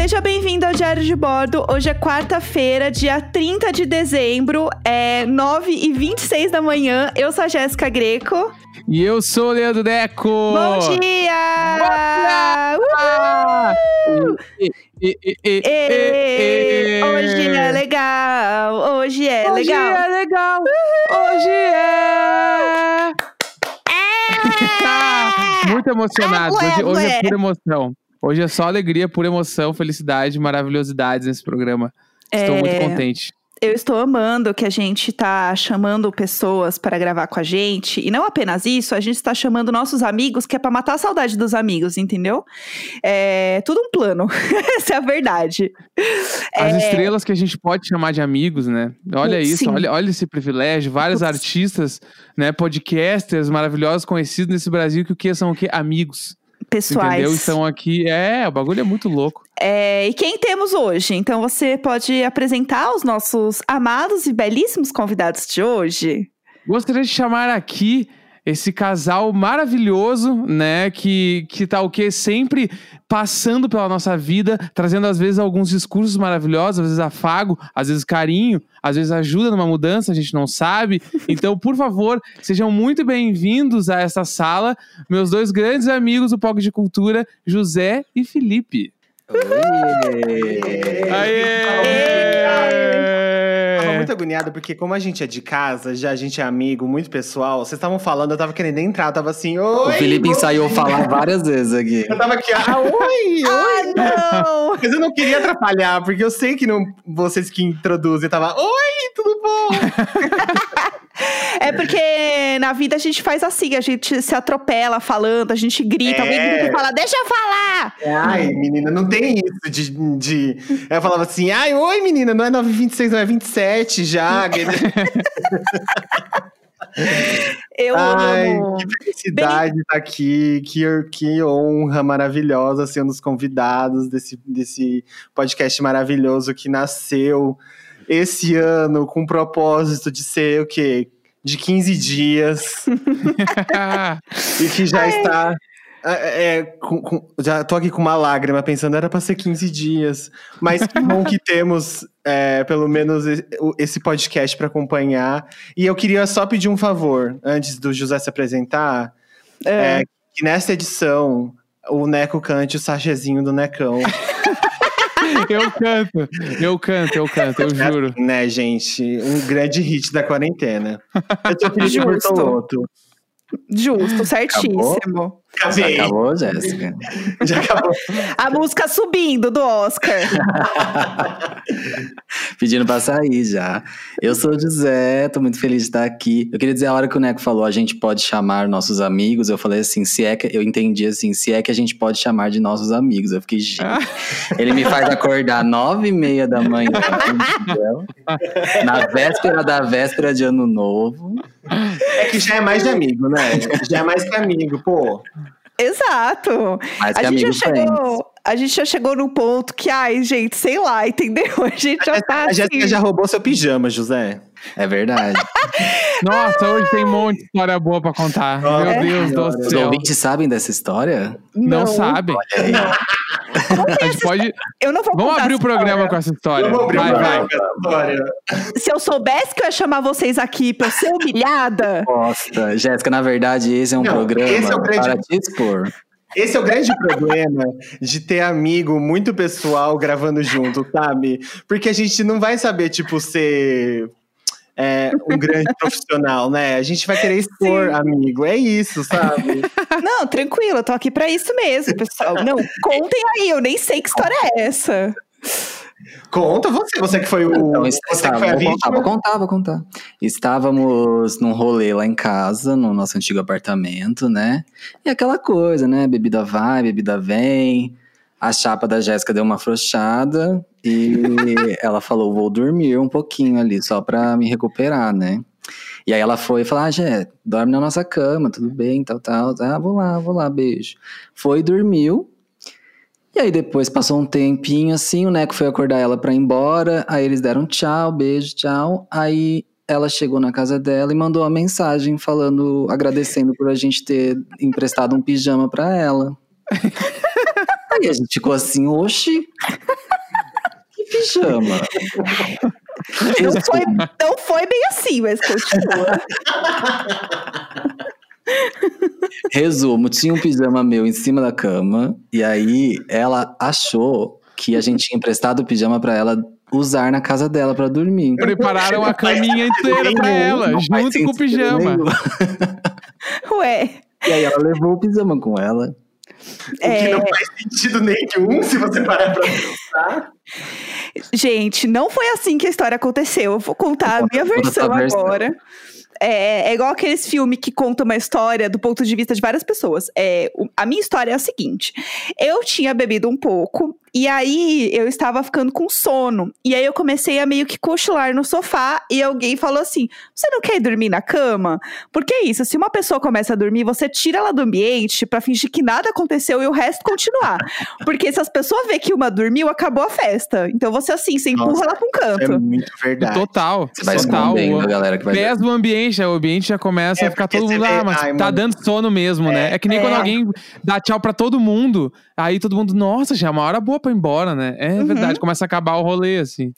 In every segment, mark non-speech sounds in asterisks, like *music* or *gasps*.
Seja bem-vindo ao Diário de Bordo. Hoje é quarta-feira, dia 30 de dezembro, é 9 e 26 da manhã. Eu sou a Jéssica Greco. E eu sou o Leandro Deco! Bom dia! Bom dia! E, e, e, Hoje é legal! Hoje é Hoje legal! é legal! Hoje é! *laughs* Muito emocionado. Ah, Hoje, hoje é pura emoção. Hoje é só alegria, pura emoção, felicidade, maravilhosidades nesse programa. Estou É. muito contente. Eu estou amando que a gente tá chamando pessoas para gravar com a gente. E não apenas isso, a gente está chamando nossos amigos, que é para matar a saudade dos amigos, entendeu? É tudo um plano. *laughs* Essa é a verdade. As É, estrelas que a gente pode chamar de amigos, né? Olha isso, Sim. olha, olha esse privilégio. Vários Putz. artistas, né, podcasters maravilhosos conhecidos nesse Brasil que o que são o quê? Amigos. Pessoais. Entendeu? Então aqui é, o bagulho é muito louco. É, e quem temos hoje? Então você pode apresentar os nossos amados e belíssimos convidados de hoje. Gostaria de chamar aqui esse casal maravilhoso, né, que que tá o quê? Sempre passando pela nossa vida, trazendo às vezes alguns discursos maravilhosos, às vezes afago, às vezes carinho, às vezes ajuda numa mudança, a gente não sabe. Então, por favor, sejam muito bem-vindos a essa sala, meus dois grandes amigos do Palco de Cultura, José e Felipe. Eu tava Aê! Muito agoniado, porque como a gente é de casa, já a gente é amigo, muito pessoal, vocês estavam falando, eu tava querendo entrar, eu tava assim, oi! O Felipe bom ensaiou dia." falar várias vezes aqui. Eu tava aqui, ah, oi, *laughs* oi! Ah, não! *laughs* Mas eu não queria atrapalhar, porque eu sei que não vocês que introduzem, eu tava, oi, tudo bom? *laughs* É porque na vida a gente faz assim, a gente se atropela falando, a gente grita, É. alguém grita e fala, deixa eu falar! Ai, menina, não tem isso de. de... Eu falava assim, ai, oi, menina, não é 926, não é 27 já. *laughs* Eu Ai, amo. que felicidade estar aqui, que, que honra maravilhosa ser um dos convidados desse, desse podcast maravilhoso que nasceu esse ano com o propósito de ser o quê? De 15 dias *laughs* e que já está. é, é, com- com- já tô aqui com uma lágrima pensando, era para ser 15 dias. Mas que bom que temos é, pelo menos esse podcast para acompanhar. E eu queria só pedir um favor, antes do José se apresentar, É. é, que nessa edição o Neco cante o sachezinho do Necão. *laughs* Eu canto, eu canto, eu canto, eu juro. né, gente? Um grande hit da quarentena. Eu tô Felipe Justo. Bortolotto. Justo, certíssimo. Acabei. Acabou, Jéssica? *laughs* Já acabou. A música subindo do Oscar. *laughs* Pedindo pra sair já. Eu sou o José, tô muito feliz de estar aqui. Eu queria dizer, a hora que o Neco falou, a gente pode chamar nossos amigos, eu falei assim, se é que, eu entendi assim, se é que a gente pode chamar de nossos amigos. Eu fiquei, gente, *laughs* ele me faz acordar nove e meia da manhã, na véspera da véspera de ano novo. É que já é mais de amigo, né? Já é mais que amigo, pô. Exato. Mais A gente, já chegou, a gente já chegou num ponto que, ai, gente, sei lá, entendeu? *laughs* A gente já tá A Jéssica assim. já roubou seu pijama, José. É verdade. *laughs* Nossa, hoje tem um monte de história boa pra contar. Ah, Meu é? Deus do Os céu. ouvintes sabem dessa história? Não, sabe. A gente pode. Eu não vou Vamos abrir o programa história. com essa história. Vamos abrir Vai, vai. história. Se eu soubesse que eu ia chamar vocês aqui pra eu ser humilhada, Nossa, Jéssica, na verdade, esse é um Não, programa esse é o grande- para te expor. Esse é o grande problema de ter amigo muito pessoal gravando junto, sabe? Porque a gente não vai saber, tipo, ser é, um grande profissional, né? A gente vai querer expor amigo. É isso, sabe? *laughs* não, tranquilo, eu tô aqui pra isso mesmo, pessoal. Não, contem aí, eu nem sei que história é essa. Conta você, você que foi o. Então, você que estava, foi a vou contar, vítima. vou contar, vou contar. Estávamos num rolê lá em casa, no nosso antigo apartamento, né? E aquela coisa, né? Bebida vai, bebida vem. A chapa da Jéssica deu uma afrouxada e ela falou: vou dormir um pouquinho ali, só pra me recuperar, né? E aí ela foi e falou: Ah, Jé, dorme na nossa cama, tudo bem, tal, tal. Ah, vou lá, vou lá, beijo. Foi, dormiu. E aí depois passou um tempinho assim, o Neco foi acordar ela pra ir embora, aí eles deram tchau, beijo, tchau. Aí ela chegou na casa dela e mandou uma mensagem falando, agradecendo por a gente ter emprestado um pijama pra ela. *laughs* aí a gente ficou assim, oxi, pijama. Não foi, não foi bem assim, mas continua. Resumo, tinha um pijama meu em cima da cama, e aí ela achou que a gente tinha emprestado o pijama pra ela usar na casa dela pra dormir. Prepararam a caminha inteira pra ela, junto com o pijama. Ué. E aí ela levou o pijama com ela. O que É, não faz sentido nenhum se você parar pra pensar. Gente, não foi assim que a história aconteceu. Eu vou contar a Conta- minha a versão agora. É, é igual aqueles filmes que contam uma história do ponto de vista de várias pessoas. É, a minha história é a seguinte: eu tinha bebido um pouco, e aí eu estava ficando com sono. E aí eu comecei a meio que cochilar no sofá, e alguém falou assim: Você não quer ir dormir na cama? Porque é isso, se uma pessoa começa a dormir, você tira ela do ambiente pra fingir que nada aconteceu e o resto continuar. Porque se as pessoas vê que uma dormiu, acabou a festa. Então você assim, você empurra Nossa, ela pra um É canto. muito verdade. Total. Você vai total. a galera que vai Pesa o ambiente, o ambiente já começa É, a ficar todo mundo, ah, mas ai, tá mano. dando sono mesmo, né? É que nem É. quando alguém dá tchau pra todo mundo, aí todo mundo, nossa, já é uma hora boa pra ir embora, né? É Uhum. verdade, começa a acabar o rolê, assim.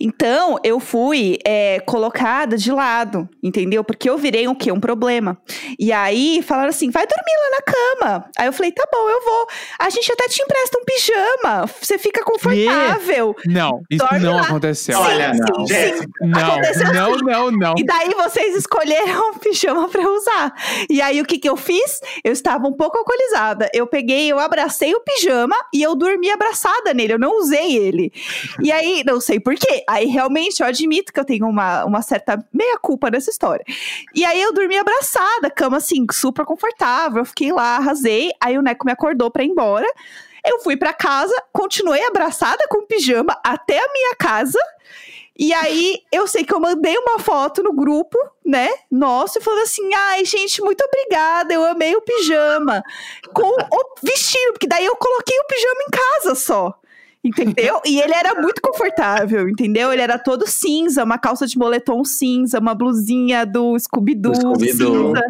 Então, eu fui é, colocada de lado, entendeu? Porque eu virei um quê? Um problema. E aí, falaram assim, vai dormir lá na cama. Aí eu falei, tá bom, eu vou. A gente até te empresta um pijama, você fica confortável. Não, isso Dorme não lá. aconteceu. Olha, sim, não, sim, Jéssica, Não, Aconteceu não, não, não. E daí vocês escolheram um pijama pra eu usar. E aí o que que eu fiz? Eu estava um pouco alcoolizada. Eu peguei, eu abracei o pijama e eu dormi abraçada nele. Eu não usei ele. E aí, não sei por quê. Aí realmente eu admito que eu tenho uma, uma certa meia culpa nessa história. E aí eu dormi abraçada, cama assim, super confortável. Eu fiquei lá, arrasei. Aí o Neco me acordou pra ir embora. Eu fui pra casa, continuei abraçada com o pijama até a minha casa. E aí, eu sei que eu mandei uma foto no grupo, né? Nossa, e falando assim: ai, gente, muito obrigada, eu amei o pijama. Com o vestido, porque daí eu coloquei o pijama em casa só. Entendeu? E ele era muito confortável, entendeu? Ele era todo cinza, uma calça de moletom cinza, uma blusinha do Scooby-Doo Do Scooby-Doo. cinza.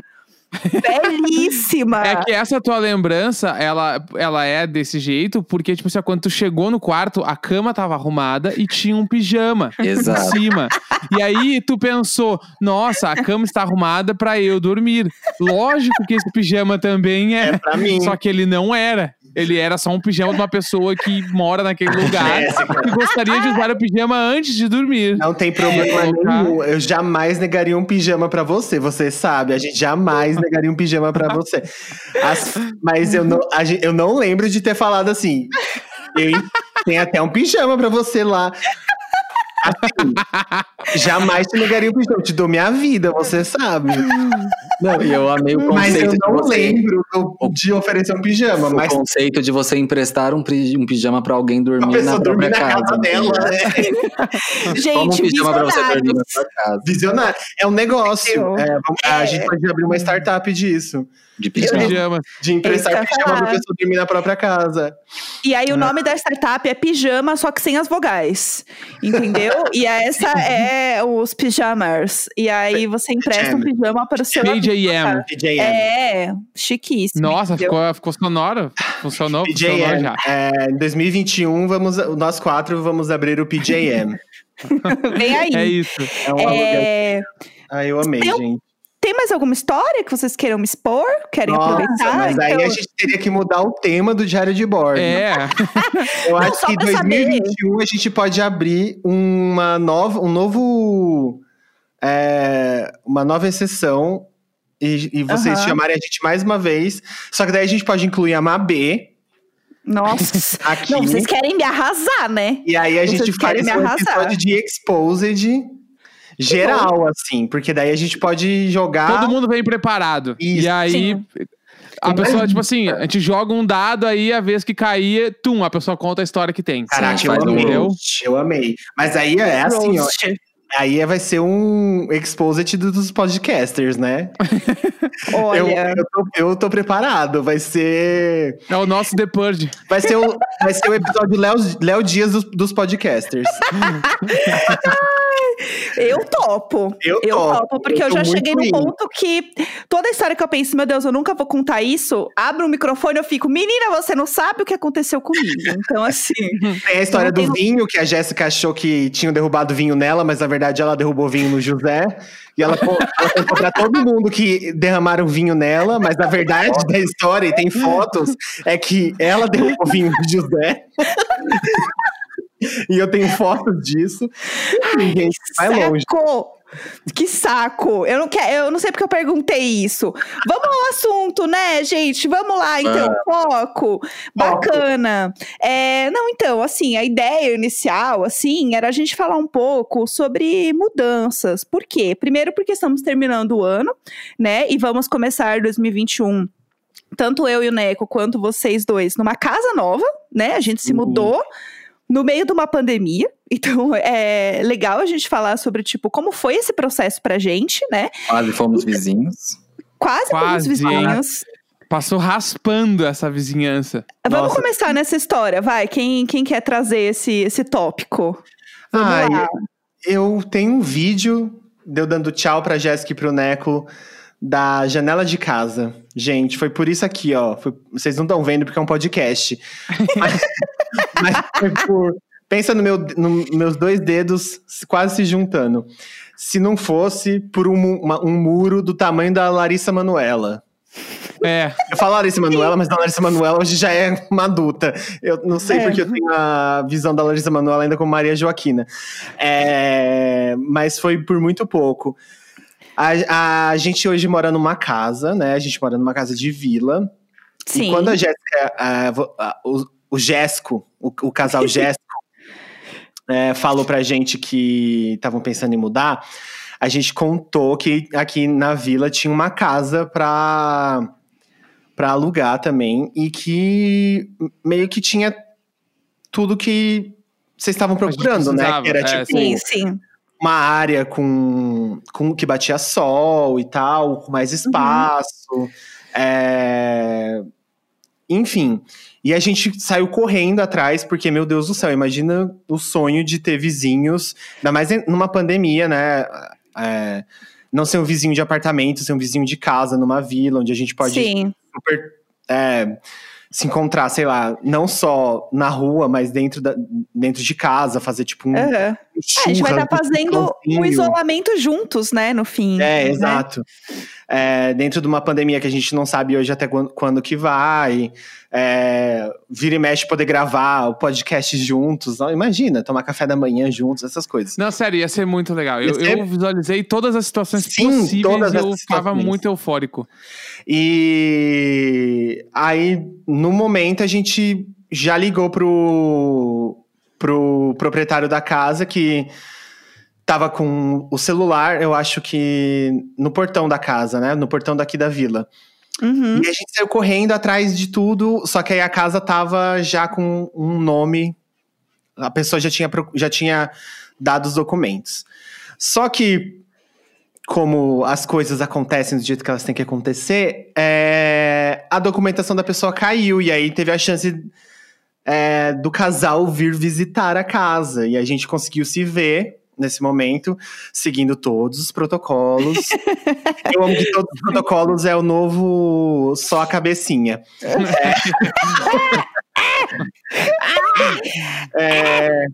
Belíssima! É que essa tua lembrança, ela, ela é desse jeito, porque, tipo assim, quando tu chegou no quarto, a cama tava arrumada e tinha um pijama Exato. em cima. E aí tu pensou, nossa, a cama está arrumada pra eu dormir. Lógico que esse pijama também é. É pra mim. Só que ele não era. Ele era só um pijama de uma pessoa que mora naquele *laughs* lugar Jéssica. e gostaria de usar o pijama antes de dormir. Não tem problema É, tá. nenhum. Eu jamais negaria um pijama pra você. Você sabe, a gente jamais negaria um pijama pra você. As- mas eu não, gente- eu não lembro de ter falado assim. Eu, tem até um pijama pra você lá. Assim, jamais te negaria um pijama. Eu te dou minha vida, você sabe. Não, e eu amei o Mas conceito eu não de você. lembro do- de oferecer um pijama. O Mas conceito de você emprestar um, um pijama pra alguém a dormir na dormir própria na casa, casa. dela. né? *laughs* Toma um Gente, pijama pra você dormir na sua casa. Visionário. É um negócio. É, vamos- A É. gente pode abrir uma startup disso. De pijama. De emprestar É ia pijama pra pessoa dormir na própria casa. E aí o nome da startup é pijama, só que sem as vogais. Entendeu? e essa é os pijamas. E aí você empresta um pijama para o seu. PJM. PJM. É, chiquíssimo. Nossa, entendeu? ficou, ficou sonoro? Funcionou? Funcionou PJM. já. É, em 2021, vamos, nós quatro vamos abrir o PJM. Vem aí. É isso. É um aluguel. É, Ah, eu amei, gente. Tem mais alguma história que vocês queiram me expor? Querem Nossa, aproveitar? mas aí Então- a gente teria que mudar o tema do diário de bordo. É. *laughs* Eu Não, acho que em pra saber. 2021 a gente pode abrir uma nova, um novo, é, uma nova exceção e, e vocês Aham. chamarem a gente mais uma vez. Só que daí a gente pode incluir a Mabê Nossa. *laughs* aqui. Não, vocês querem me arrasar, né? E aí a Vocês gente faz me um arrasar. episódio de Exposed geral, assim. Porque daí a gente pode jogar. Todo mundo vem preparado. Isso. E aí, Sim. a Tem pessoa, tipo assim, a gente joga um dado aí, a vez que cair, tum, a pessoa conta a história que tem. Caraca, Sim, eu um amei. roast. Eu amei. Mas aí é assim, ó. Aí vai ser um exposit dos podcasters, né? *laughs* Eu, Olha, eu, tô, eu tô preparado. Vai ser. É o nosso The Purge. Vai ser o, vai ser o episódio Léo, Léo Dias dos, dos podcasters. Eu topo. Eu Eu topo. topo, porque Eu eu, já cheguei no ponto que toda história que eu penso, meu Deus, eu nunca vou contar isso, abro o microfone e eu fico, menina, você não sabe o que aconteceu comigo. Então, assim. Tem a história Eu do não vinho, que a Jéssica achou que tinham derrubado vinho nela, mas na verdade ela derrubou vinho no José. E ela, ela pra todo mundo que derramaram vinho nela, mas na verdade da história, e tem fotos, é que ela derrubou vinho no José. *laughs* e eu tenho fotos disso. Ninguém vai longe. Que saco! Eu não, quero, eu não sei porque eu perguntei isso. Vamos ao assunto, né, gente? Vamos lá, então. Foco. Bacana. É, não, então, assim, a ideia inicial, assim, era a gente falar um pouco sobre mudanças. Por quê? Primeiro, porque estamos terminando o ano, né? E vamos começar 2021 tanto eu e o Neco quanto vocês dois numa casa nova, né? A gente se Uhum. mudou no meio de uma pandemia. Então *laughs* é legal a gente falar sobre tipo como foi esse processo pra gente, né? Quase fomos vizinhos. Quase, Quase, vizinhos. Passou raspando essa vizinhança. Vamos Nossa. começar nessa história, vai. Quem, quem quer trazer esse, esse tópico? Vamos Ai, lá. Eu tenho um vídeo de eu dando tchau pra Jéssica e pro Neco da janela de casa. Gente, foi por isso aqui, ó. Foi- vocês não estão vendo porque é um podcast. *laughs* mas, mas foi por. Pensa no meu, no meus dois dedos quase se juntando. Se não fosse por um, uma- um muro do tamanho da Larissa Manuela. É, Eu falo Larissa Manuela, mas a Larissa Manuela hoje já é uma adulta. Eu não sei É. porque eu tenho a visão da Larissa Manuela ainda como Maria Joaquina. É, mas foi por muito pouco. A, a gente hoje mora numa casa, né? A gente mora numa casa de vila. Sim. E quando a Jéssica, o, o Jéssico, o, o casal Jéssico, *laughs* é, falou pra gente que estavam pensando em mudar, a gente contou que aqui na vila tinha uma casa pra, pra alugar também e que meio que tinha tudo que vocês estavam procurando, né? Que era é, tipo Sim, sim. uma área com, com que batia sol e tal, com mais espaço. é, Enfim. E a gente saiu correndo atrás, porque, meu Deus do céu, imagina o sonho de ter vizinhos, ainda mais numa pandemia, né? É, não ser um vizinho de apartamento, ser um vizinho de casa, numa vila, onde a gente pode Sim. super é, se encontrar, sei lá, não só na rua, mas dentro, da, dentro de casa, fazer tipo um. Aham. É, a gente vai estar um fazendo o pãozinho. isolamento juntos, né, no fim. É, né? exato. É, dentro de uma pandemia que a gente não sabe hoje até quando, quando que vai. É, vira e mexe poder gravar o podcast juntos. Não, imagina, tomar café da manhã juntos, essas coisas. não, sério, ia ser muito legal. Eu, ser- eu visualizei todas as situações Sim, possíveis todas e eu essas ficava situações. muito eufórico. E aí, no momento, a gente já ligou pro, pro proprietário da casa que tava com o celular, eu acho que no portão da casa, né? No portão daqui da vila. Uhum. E a gente saiu correndo atrás de tudo, só que aí a casa tava já com um nome. A pessoa já tinha, já tinha dado os documentos. Só que, como as coisas acontecem do jeito que elas têm que acontecer, é, a documentação da pessoa caiu. E aí teve a chance é, do casal vir visitar a casa. E a gente conseguiu se ver nesse momento, seguindo todos os protocolos. *laughs* Eu amo que todos os protocolos é o novo só a cabecinha. É,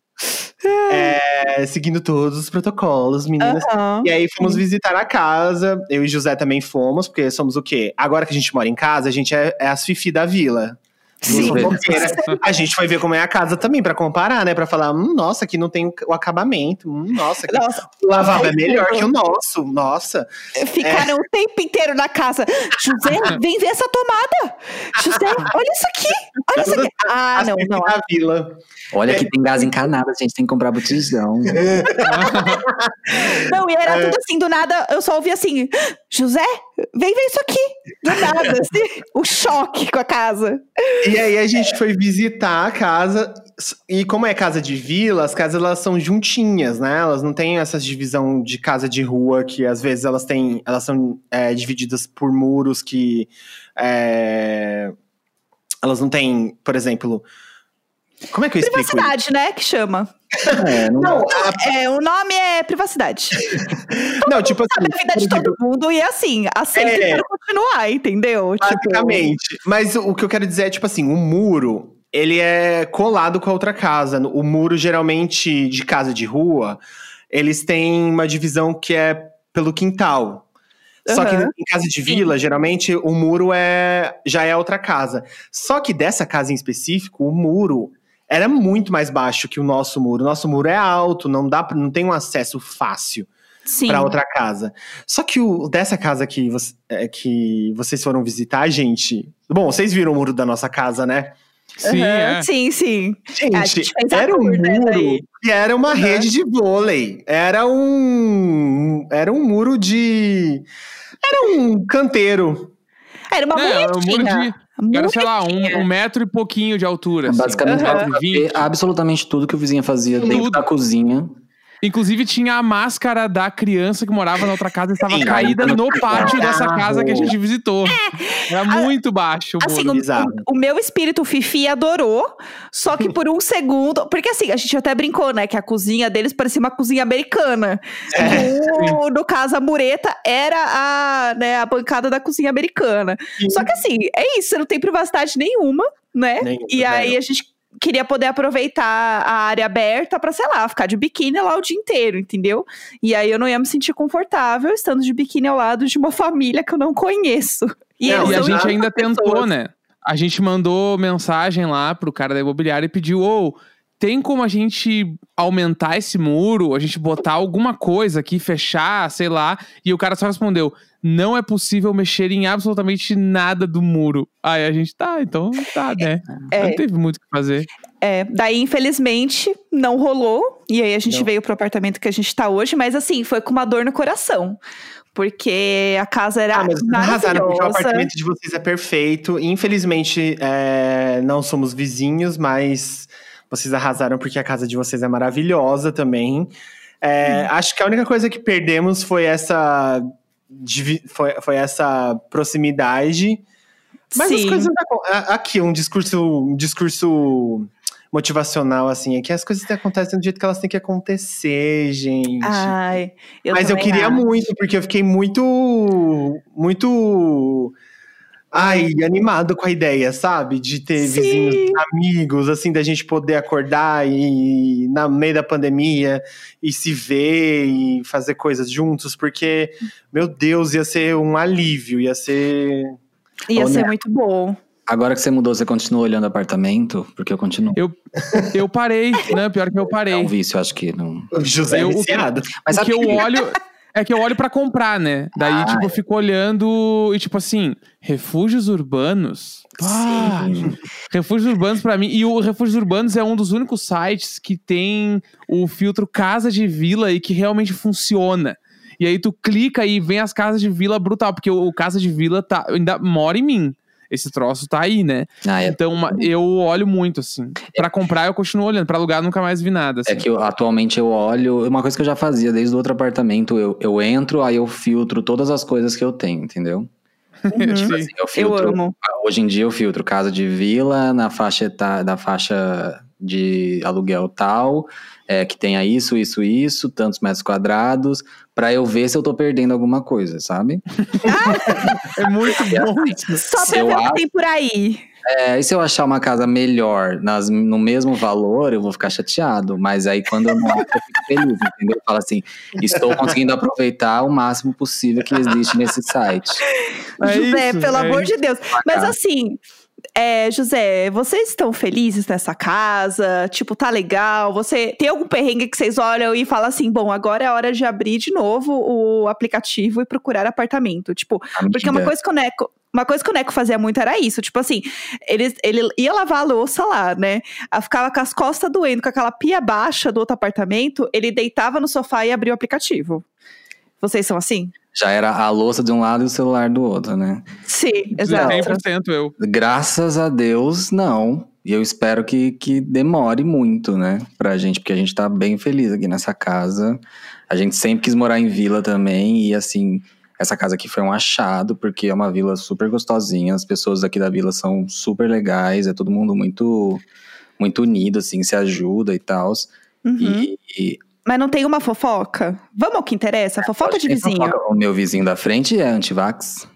*laughs* é, seguindo todos os protocolos, meninas. Aham. E aí fomos visitar a casa. Eu e José também fomos, porque somos o quê? Agora que a gente mora em casa, a gente é, é as fifi da vila. Sim. Fofoqueiras. A gente foi ver como é a casa também, pra comparar, né? Pra falar, hum, nossa, aqui não tem o- acabamento. Hum, nossa, aqui Nossa, o lavabo é melhor que o *laughs* nosso. Nossa. ficaram o tempo inteiro na casa. José, *laughs* vem ver essa tomada. José, olha isso aqui. Olha isso aqui. *laughs* Ah, As não, não. da vila. Olha que tem gás encanado, a gente tem que comprar botijão. Não, e É. era tudo assim, do nada, eu só ouvi assim, José, vem ver isso aqui. Do nada, assim, o choque com a casa. E aí a gente foi visitar a casa. E como é casa de vila, as casas elas são juntinhas, né? Elas não têm essa divisão de casa de rua que às vezes elas têm, elas são é, divididas por muros que é, elas não têm, por exemplo, Como é que eu explico isso? Privacidade, né? Que chama. É, não, Não, a- É, o nome é privacidade. *laughs* não, tipo Sabe assim, a vida de todo mundo e assim, aceita É. e quero continuar, entendeu? Tipo, Basicamente. Mas o que eu quero dizer é, tipo assim, o muro, ele é colado com a outra casa. O muro, geralmente, de casa de rua, eles têm uma divisão que é pelo quintal. Só que em casa de vila, geralmente, o muro é já é outra casa. Só que dessa casa em específico, o muro era muito mais baixo que o nosso muro. O nosso muro é alto, não dá, não tem um acesso fácil para outra casa. Só que o dessa casa que, você- é, que vocês foram visitar, gente. Bom, vocês viram o muro da nossa casa, né? Sim, Aham, é. Sim, sim. Gente, era um né, muro que era uma Aham. rede de vôlei. Era um. Era um muro de. Era um canteiro. Era uma Não, era um muro de. Era, sei lá, um, um metro e pouquinho de altura. assim. basicamente pra ver absolutamente tudo que o vizinho fazia dentro Tudo. da cozinha. Inclusive, tinha a máscara da criança que morava na outra casa e estava Sim, caída no no pátio dessa casa que a gente visitou. Era muito baixo o Assim, o, o- o meu espírito Fifi adorou, só que por um *laughs* segundo. Porque assim, a gente até brincou, né? Que a cozinha deles parecia uma cozinha americana. O- no caso, a mureta era a, né, a bancada da cozinha americana. Só que assim, é isso, você não tem privacidade nenhuma, né? Nenhuma, e aí a gente queria poder aproveitar a área aberta pra, sei lá, ficar de biquíni lá o dia inteiro, entendeu? E aí eu não ia me sentir confortável estando de biquíni ao lado de uma família que eu não conheço. E, Não, E a gente ainda tentou, pessoas. né? A gente mandou mensagem lá pro cara da imobiliária e pediu: ô, tem como a gente aumentar esse muro? A gente botar alguma coisa aqui, fechar, sei lá. E o cara só respondeu: não é possível mexer em absolutamente nada do muro. Aí a gente, tá, então tá, né? É. Não teve muito o que fazer. É, daí, infelizmente, não rolou. E aí a gente Não. veio pro apartamento que a gente tá hoje, mas assim, foi com uma dor no coração. Porque a casa era Ah, mas arrasaram, porque o apartamento de vocês é perfeito. Infelizmente, é, não somos vizinhos, mas vocês arrasaram porque a casa de vocês é maravilhosa também. É, Acho que a única coisa que perdemos foi essa, foi, foi essa proximidade. Mas as Sim. coisas. acon- a- Aqui, um discurso, um discurso motivacional, assim, é que as coisas acontecem do jeito que elas têm que acontecer, gente. Ai, eu Mas eu queria acho. muito, porque eu fiquei muito. Muito. Ai, animado com a ideia, sabe? De ter Sim. vizinhos amigos, assim, da gente poder acordar e na meio da pandemia e se ver e fazer coisas juntos, porque, meu Deus, ia ser um alívio, ia ser. Ia ser muito bom. Agora que você mudou, você continua olhando apartamento? Porque eu continuo. Eu parei, né? Pior que eu É um parei. vício, acho que não. José Eu- viciado. Mas o que eu olho *laughs* é que eu olho pra comprar, né? Daí, Ah, tipo, eu fico olhando e, tipo assim, refúgios urbanos. Ah, refúgios urbanos pra mim. E o Refúgios Urbanos é um dos únicos sites que tem o filtro Casa de Vila e que realmente funciona. E aí tu clica e vem as casas de vila brutal, porque o, o Casa de Vila tá, ainda mora em mim. Esse troço tá aí, né? Ah, é, Então uma- eu olho muito, assim. Pra comprar eu continuo olhando, pra alugar eu nunca mais vi nada. é Assim. que eu- atualmente eu olho. Uma coisa que eu já fazia desde o outro apartamento, eu, eu entro, aí eu filtro todas as coisas que eu tenho, entendeu? Uhum. Sim. Assim, eu Eu filtro. amo. Hoje em dia eu filtro casa de vila na faixa da faixa de aluguel tal, é, que tenha isso, isso, isso, tantos metros quadrados, pra eu ver se eu tô perdendo alguma coisa, sabe? *laughs* É muito bom isso. Só pra eu ver o que tem por aí. É, e se eu achar uma casa melhor nas, no mesmo valor, eu vou ficar chateado. Mas aí quando eu não acho, eu fico feliz, entendeu? Eu falo assim, estou conseguindo aproveitar o máximo possível que existe nesse site. É José, isso, pelo é amor isso. de Deus. Mas assim, é, José, vocês estão felizes nessa casa? Tipo, tá legal? Você tem algum perrengue que vocês olham e falam assim: bom, agora é hora de abrir de novo o aplicativo e procurar apartamento? Tipo, porque uma Amiga, coisa que o Neco. Uma coisa que o Neco fazia muito era isso, tipo assim, ele, ele ia lavar a louça lá, né? Ficava com as costas doendo, com aquela pia baixa do outro apartamento, ele deitava no sofá e abria o aplicativo. Vocês são assim? Já era a louça de um lado e o celular do outro, né? Sim, exato. 100% eu. Graças a Deus, não. E eu espero que, que demore muito, né? Pra gente, porque a gente tá bem feliz aqui nessa casa. A gente sempre quis morar em vila também. E assim, essa casa aqui foi um achado, porque é uma vila super gostosinha. As pessoas aqui da vila são super legais. É todo mundo muito, muito unido, assim, se ajuda e tal. Uhum. E, e Mas não tem uma fofoca? Vamos ao que interessa, fofoca de vizinho. fofoca. O meu vizinho da frente é antivax.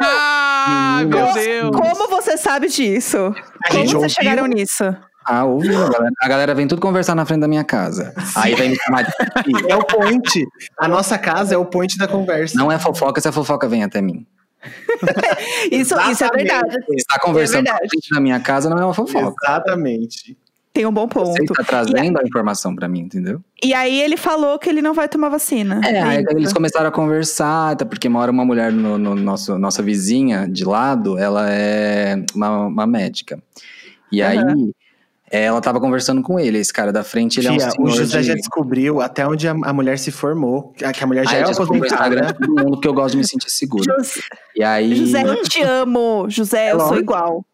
Ah, meu Co- Deus. Como você sabe disso? A Como vocês ouviu. chegaram nisso? Ah, ouviu? A galera, a galera vem tudo conversar na frente da minha casa. Aí vem me chamar de... *laughs* É o point. A nossa casa é o point da conversa. Não é fofoca se a fofoca vem até mim. *laughs* Isso, isso é verdade. Está conversando na verdade. da minha casa não é uma fofoca. Exatamente. Tem um bom Você ponto. está trazendo a informação pra mim, entendeu? E aí ele falou que ele não vai tomar vacina. É, aí eles começaram a conversar, até porque mora uma mulher no, no nosso nossa vizinha de lado, ela é uma, uma médica. E aí é, ela tava conversando com ele, esse cara da frente, ele é um Tia, senhor o José de... já descobriu até onde a, a mulher se formou. Que a que mulher já Aí é eu descobri o Instagram aposentada. de todo mundo porque eu gosto de me sentir seguro. José, E aí, José, eu te amo. José, eu sou lógico. igual.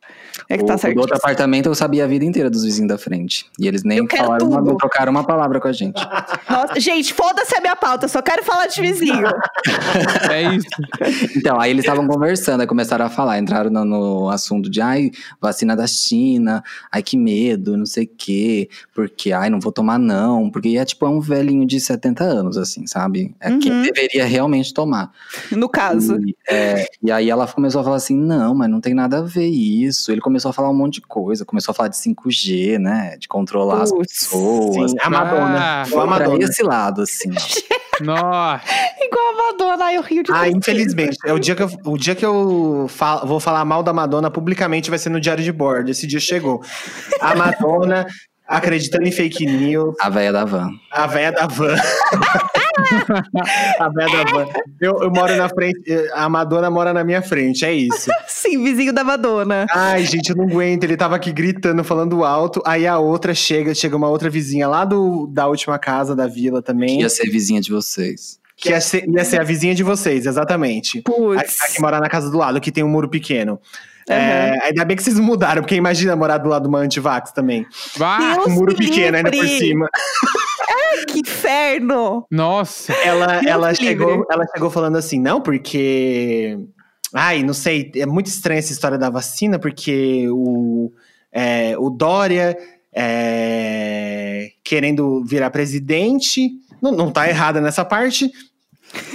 É que o, tá certo. do outro apartamento eu sabia a vida inteira dos vizinhos da frente. E eles nem falaram, uma, não trocaram uma palavra com a gente. *laughs* Nossa, gente, foda-se a minha pauta, eu só quero falar de vizinho. *laughs* É isso. Então, aí eles estavam conversando, aí começaram a falar, entraram no, no assunto de ai, vacina da China, ai que medo, não sei o quê, porque ai, não vou tomar não, porque é tipo é um velhinho de 70 anos, assim, sabe? É quem Uhum. deveria realmente tomar. No caso. E, é, e aí ela começou a falar assim: não, mas não tem nada a ver isso. Ele começou a falar um monte de coisa, começou a falar de 5G, né? De controlar as Putz. pessoas. Sim, a Madonna. Ah, Foi a Pra Madonna. esse lado, assim. *laughs* Nossa. Igual a Madonna, ai, eu rio de Ah, tristeza. infelizmente. É o dia que eu, o dia que eu falo- vou falar mal da Madonna publicamente vai ser no diário de bordo. Esse dia chegou. A Madonna acreditando em fake news, A véia da van. a véia da van. *laughs* *laughs* a van. Eu, eu moro na frente, a Madonna mora na minha frente, é isso. *laughs* Sim, vizinho da Madonna. Ai, gente, eu não aguento. Ele tava aqui gritando, falando alto. Aí a outra chega, chega uma outra vizinha lá do, da última casa da vila também. Ia ser vizinha de vocês. Que ia ser, ia ser a vizinha de vocês, exatamente. A, Putz. a que mora na casa do lado, que tem um muro pequeno. Aham. É, ainda bem que vocês mudaram, porque imagina morar do lado de uma antivax também. Vá. Um muro pequeno ainda por cima. *laughs* Que inferno! Nossa. Ela, Deus ela, chegou, ela chegou falando assim, não, porque. Ai, não sei, é muito estranha essa história da vacina, porque o, é, o Dória é, querendo virar presidente. Não, não tá errada nessa parte.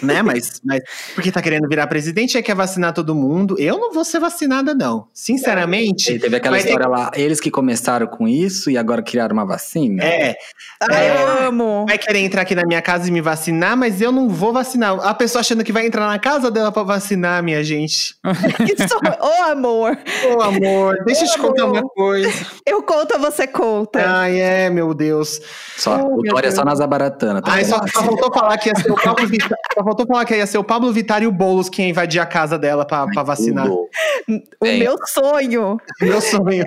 Né, mas, mas porque tá querendo virar presidente e quer vacinar todo mundo. Eu não vou ser vacinada, não. Sinceramente. E teve aquela história lá, eles que começaram com isso e agora criaram uma vacina. É, Ai, É. eu amo. vai querer entrar aqui na minha casa e me vacinar, mas eu não vou vacinar. A pessoa achando que vai entrar na casa dela pra vacinar, minha gente. *laughs* Isso, ô amor, Ô, amor, deixa eu te contar amor. uma coisa. eu conto, você conta. Ai, é, meu Deus. Só, Oh, o meu Dória é Deus. só nas abaratanas. Tá Ai, só, só faltou falar que ia ser o. Só faltou falar que ia ser o Pablo Vittar e o Boulos quem invadir a casa dela pra, pra vacinar. Tudo. o bem. meu sonho. Meu sonho.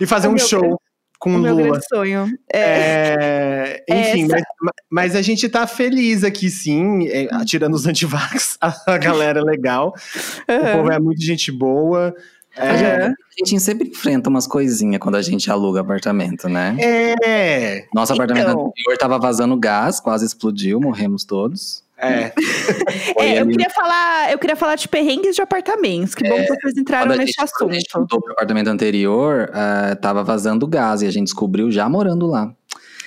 E fazer O um meu show com o meu Lula. grande sonho. É, É, enfim, mas, mas a gente tá feliz aqui, sim, é, tirando os antivax, *laughs* a galera é legal. O aham. povo é muito gente boa. A É, gente, a gente sempre enfrenta umas coisinhas quando a gente aluga apartamento, né? é, Nosso apartamento Então. anterior tava vazando gás, quase explodiu, morremos todos. É. Foi *laughs* É, eu queria falar, eu queria falar de perrengues de apartamentos. Que bom que vocês entraram nesse gente, quando a gente assunto. mudou pro apartamento anterior, ah, tava vazando gás e a gente descobriu já morando lá.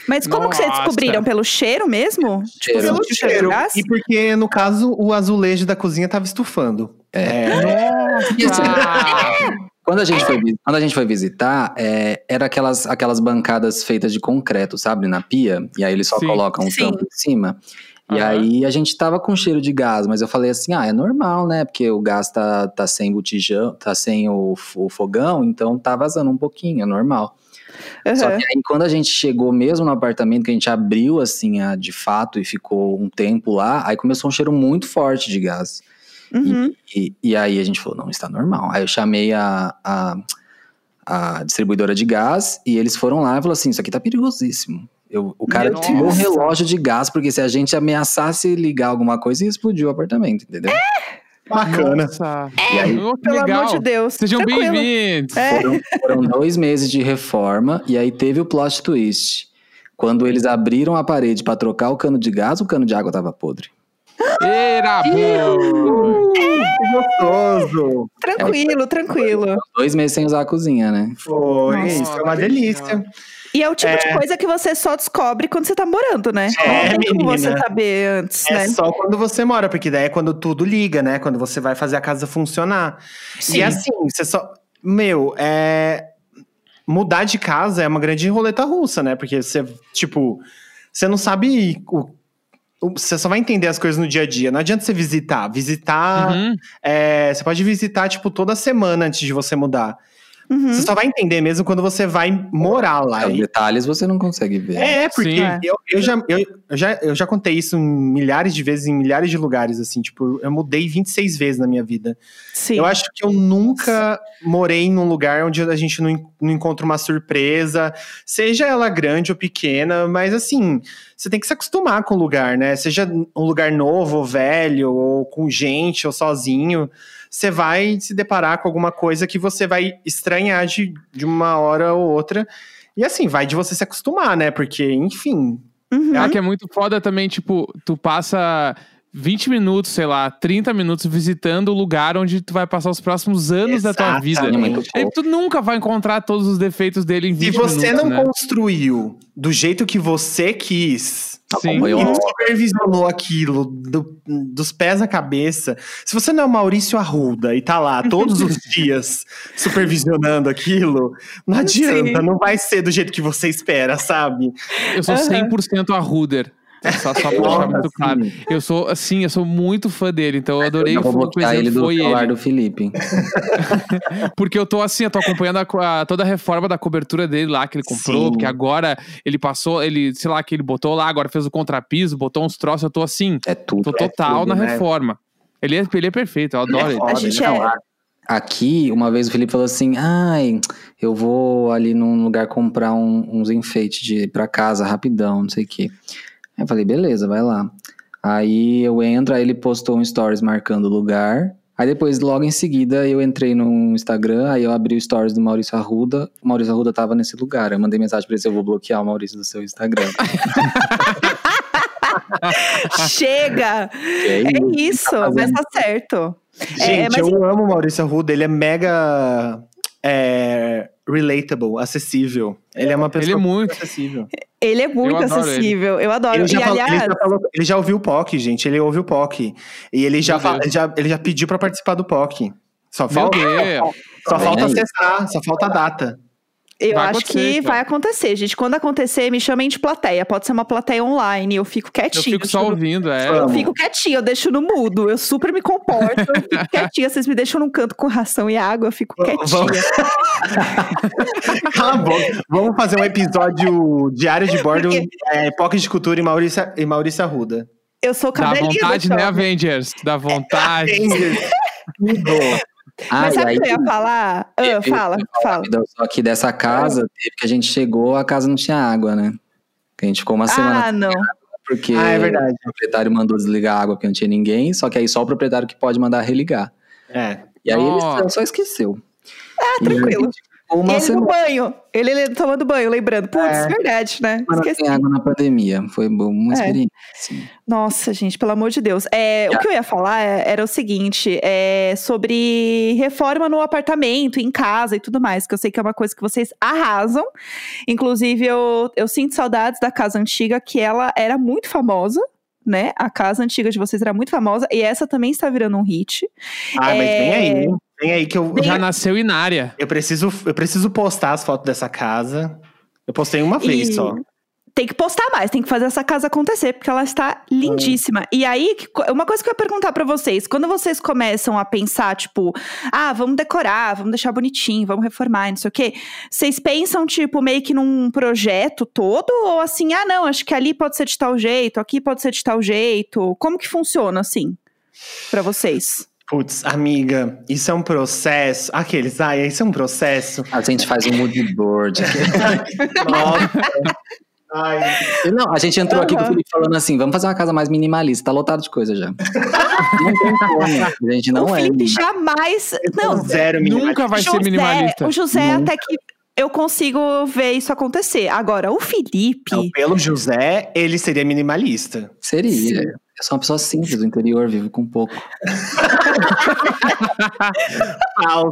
Mas como que vocês Nossa. descobriram? Pelo cheiro mesmo? Cheiro. Pelo sentiu cheiro gás? E porque, no caso, o azulejo da cozinha tava estufando. É. Nossa. *laughs* Quando a gente foi, quando a gente foi visitar, é, era aquelas, aquelas bancadas feitas de concreto, sabe, na pia. E aí eles só Sim. colocam um Sim. tampo em cima. E Aham. aí a gente tava com cheiro de gás, mas eu falei assim, ah, é normal, né? Porque o gás tá, tá sem botijão, tá sem o, o fogão, então tá vazando um pouquinho, é normal. Só Aham. que aí quando a gente chegou mesmo no apartamento, que a gente abriu assim, a, de fato, e ficou um tempo lá, aí começou um cheiro muito forte de gás. Uhum. E, e aí a gente falou, não, está normal. Aí eu chamei a, a, a distribuidora de gás e eles foram lá e falaram assim, isso aqui tá perigosíssimo. Eu, o cara tirou o Deus. relógio de gás, porque se a gente ameaçasse ligar alguma coisa, ia explodir o apartamento, entendeu? Bacana. Nossa. E aí Oh, que Pelo legal. amor de Deus. Sejam bem-vindos. É. Foram, foram dois meses de reforma e aí teve o plot twist. Quando eles abriram a parede para trocar o cano de gás, o cano de água tava podre. Eira, boa! Que gostoso! Tranquilo, tranquilo. Dois meses sem usar a cozinha, né? Foi, Nossa, isso é uma delícia. E é o tipo de É. coisa que você só descobre quando você tá morando, né? É, Não tem como menina. você saber antes, É né? só quando você mora, porque daí é quando tudo liga, né? Quando você vai fazer a casa funcionar. Sim. E assim, você só. Meu, é. Mudar de casa é uma grande roleta russa, né? Porque você, tipo, você não sabe. O- você só vai entender as coisas no dia a dia. Não adianta você visitar. Visitar. Uhum. é, você pode visitar, tipo, toda semana antes de você mudar. Uhum. Você só vai entender mesmo quando você vai morar lá. Os E- detalhes você não consegue ver. é, porque Sim. É. eu, eu, já, eu, eu já, eu já contei isso milhares de vezes em milhares de lugares, assim, tipo, eu mudei 26 vezes na minha vida. Sim. Eu acho que eu nunca morei num lugar onde a gente não, não encontra uma surpresa, seja ela grande ou pequena, mas assim, você tem que se acostumar com o lugar, né? Seja um lugar novo ou velho, ou com gente, ou sozinho, você vai se deparar com alguma coisa que você vai estranhar de, de uma hora ou outra. E assim, vai de você se acostumar, né? Porque, enfim. Uhum. Ah, que é muito foda também, tipo, tu passa 20 minutos, sei lá, 30 minutos visitando o lugar onde tu vai passar os próximos anos da tua vida. É Exatamente. Pouco. tu nunca vai encontrar todos os defeitos dele em 20 Se você minutos, não né? construiu do jeito que você quis, Sim. E um- supervisionou aquilo do- dos pés à cabeça. Se você não é o Maurício Arruda e tá lá todos os *laughs* dias supervisionando aquilo, não adianta, Sim. não vai ser do jeito que você espera, sabe? Eu sou 100% a Ruder. Só, só pra deixar muito claro. Eu sou, assim, eu sou muito fã dele, então eu adorei Eu vou o exemplo ele do foi celular ele. do Felipe. *laughs* Porque eu tô assim, eu tô acompanhando a a- toda a reforma da cobertura dele lá que ele comprou, Sim. porque agora ele passou, ele, sei lá, que ele botou lá, agora fez o contrapiso, botou uns troços, eu tô assim, É tudo. tô total tudo, na né? reforma. Ele é, ele é perfeito, eu adoro ele. A gente Não, é. Aqui, uma vez o Felipe falou assim: ai, eu vou ali num lugar comprar um- uns enfeites de, pra casa rapidão, não sei o quê. Aí eu falei, beleza, vai lá. Aí eu entro, aí ele postou um stories marcando o lugar. Aí depois, logo em seguida, eu entrei no Instagram, aí eu abri o stories do Maurício Arruda. O Maurício Arruda tava nesse lugar. Eu mandei mensagem pra ele se eu vou bloquear o Maurício do seu Instagram. *laughs* Chega! É É isso. isso, fazendo? mas tá certo. É, Gente, mas- eu amo o Maurício Arruda, ele é mega é, relatable, acessível. Ele é uma pessoa Ele é muito. acessível. Ele é muito adoro acessível. Eu adoro. Ele já, e falou- ele, aliás, já falou- ele já ouviu o POC, gente. Ele ouviu o POC. E ele já, Meu fa- Deus. ele já, ele já pediu pra participar do POC. Só falta, só Vem falta acessar, só falta a data. Eu Vai acho que cara. vai acontecer, gente. Quando acontecer, me chamem de plateia. Pode ser uma plateia online. Eu fico Eu quietinha. fico só ouvindo, é. Eu fico quietinha, eu deixo no mudo. Eu super me comporto. Eu fico *laughs* quietinha. Vocês me deixam num canto com ração e água, eu fico Vamos- quietinha. *laughs* Cala a boca. Vamos fazer um episódio diário de bordo, é, POC de cultura e Maurício, e Maurício Arruda. Eu sou Dá cabelinho do vontade, né. Avengers? Dá vontade. *laughs* Tudo. Ah, Mas sabe o que eu ia falar? Ah, fala, fala. Só que dessa casa, teve que a gente chegou, a casa não tinha água, né? Que a gente ficou uma semana Ah, não. porque Ah, é verdade. o proprietário mandou desligar a água porque não tinha ninguém, só que aí só o proprietário que pode mandar religar. É. E aí Nossa. ele só esqueceu. Ah, tranquilo. Uma ele no semana banho. Ele, ele tomando banho, lembrando. Putz, É. verdade, né? Esqueci. água na pandemia. Foi uma É. experiência. assim. Nossa, gente, pelo amor de Deus. É, o que eu ia falar é- era o seguinte: é sobre reforma no apartamento, em casa e tudo mais, que eu sei que é uma coisa que vocês arrasam. Inclusive, eu, eu sinto saudades da casa antiga, que ela era muito famosa. Né? A casa antiga de vocês era muito famosa e essa também está virando um hit. Ah, mas É. vem aí, Vem aí que eu, Já nasceu Inária. eu, preciso, eu preciso postar as fotos dessa casa. Eu postei uma vez E só. Tem que postar mais, tem que fazer essa casa acontecer, porque ela está lindíssima. E aí, uma coisa que eu ia perguntar pra vocês: quando vocês começam a pensar, tipo, ah, vamos decorar, vamos deixar bonitinho, vamos reformar, não sei o quê, vocês pensam, tipo, meio que num projeto todo? Ou assim, ah, não, acho que ali pode ser de tal jeito, aqui pode ser de tal jeito? Como que funciona, assim, pra vocês? Putz, amiga, isso é um processo. Aqueles, ai, isso é um processo. A gente faz um mood board. *laughs* Nossa. Ai, Não, a gente entrou aqui com o. Felipe falando assim: vamos fazer uma casa mais minimalista. Tá lotado de coisa já. não tem como. A gente não o é. Felipe jamais. Não, zero. Nunca vai ser José- minimalista. O José Nunca. até que eu consigo ver isso acontecer. Agora, o Felipe. Então, pelo José, ele seria minimalista. Seria. Eu sou uma pessoa simples do interior, vivo com pouco. *laughs* Falso.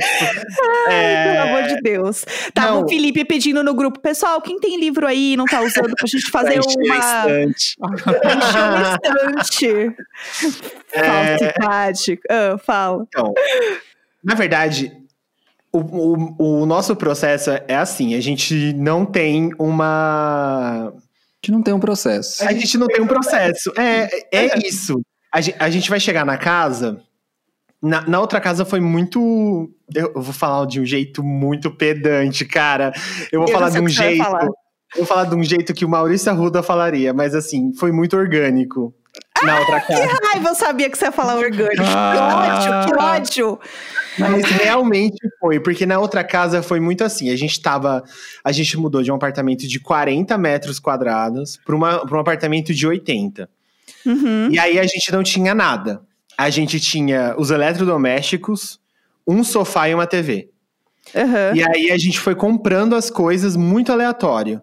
É, Pelo amor de Deus. Tava Não. o Felipe pedindo no grupo, pessoal, quem tem livro aí e não tá usando pra gente fazer uma. estante. *laughs* uma estante. É. Falsidade. Ah, fala. Então, na verdade, o, o, o nosso processo é assim: a gente não tem uma. A gente não tem um processo. A gente não tem um processo. É, é isso. A gente, a gente vai chegar na casa. Na, na outra casa foi muito. Eu, vou falar de um jeito muito pedante, cara. Eu vou Eu falar de um jeito. falar. Eu vou falar de um jeito que o Maurício Arruda falaria, mas assim, foi muito orgânico na outra casa. Ai, eu sabia que você ia falar orgânico. Ah. Que ódio, que ódio. Mas realmente foi, porque na outra casa foi muito assim. A gente tava. A gente mudou de um apartamento de 40 metros quadrados para um apartamento de 80. Uhum. E aí a gente não tinha nada. A gente tinha os eletrodomésticos, um sofá e uma TV. Aham. E aí a gente foi comprando as coisas muito aleatório.